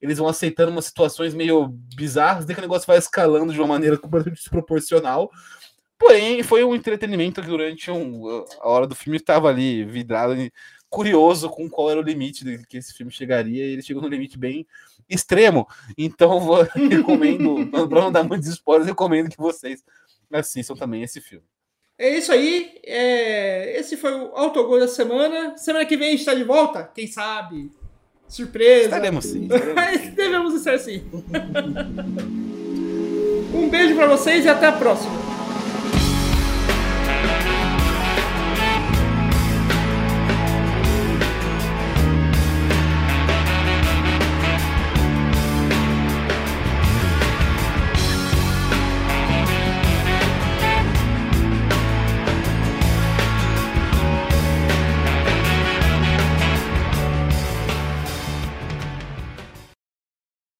Eles vão aceitando umas situações meio bizarras, daí que o negócio vai escalando de uma maneira completamente desproporcional. Porém, foi um entretenimento que durante um, a hora do filme estava ali vidrado, curioso com qual era o limite que esse filme chegaria, e ele chegou num limite bem extremo. Então, vou, recomendo, para não dar muitos spoilers, recomendo que vocês assistam também esse filme. É isso aí. é, esse foi o Autogol da semana. Semana que vem a gente tá de volta? Quem sabe? Surpresa. Estaremos sim. estaremos sim. Devemos estar sim. um beijo pra vocês e até a próxima.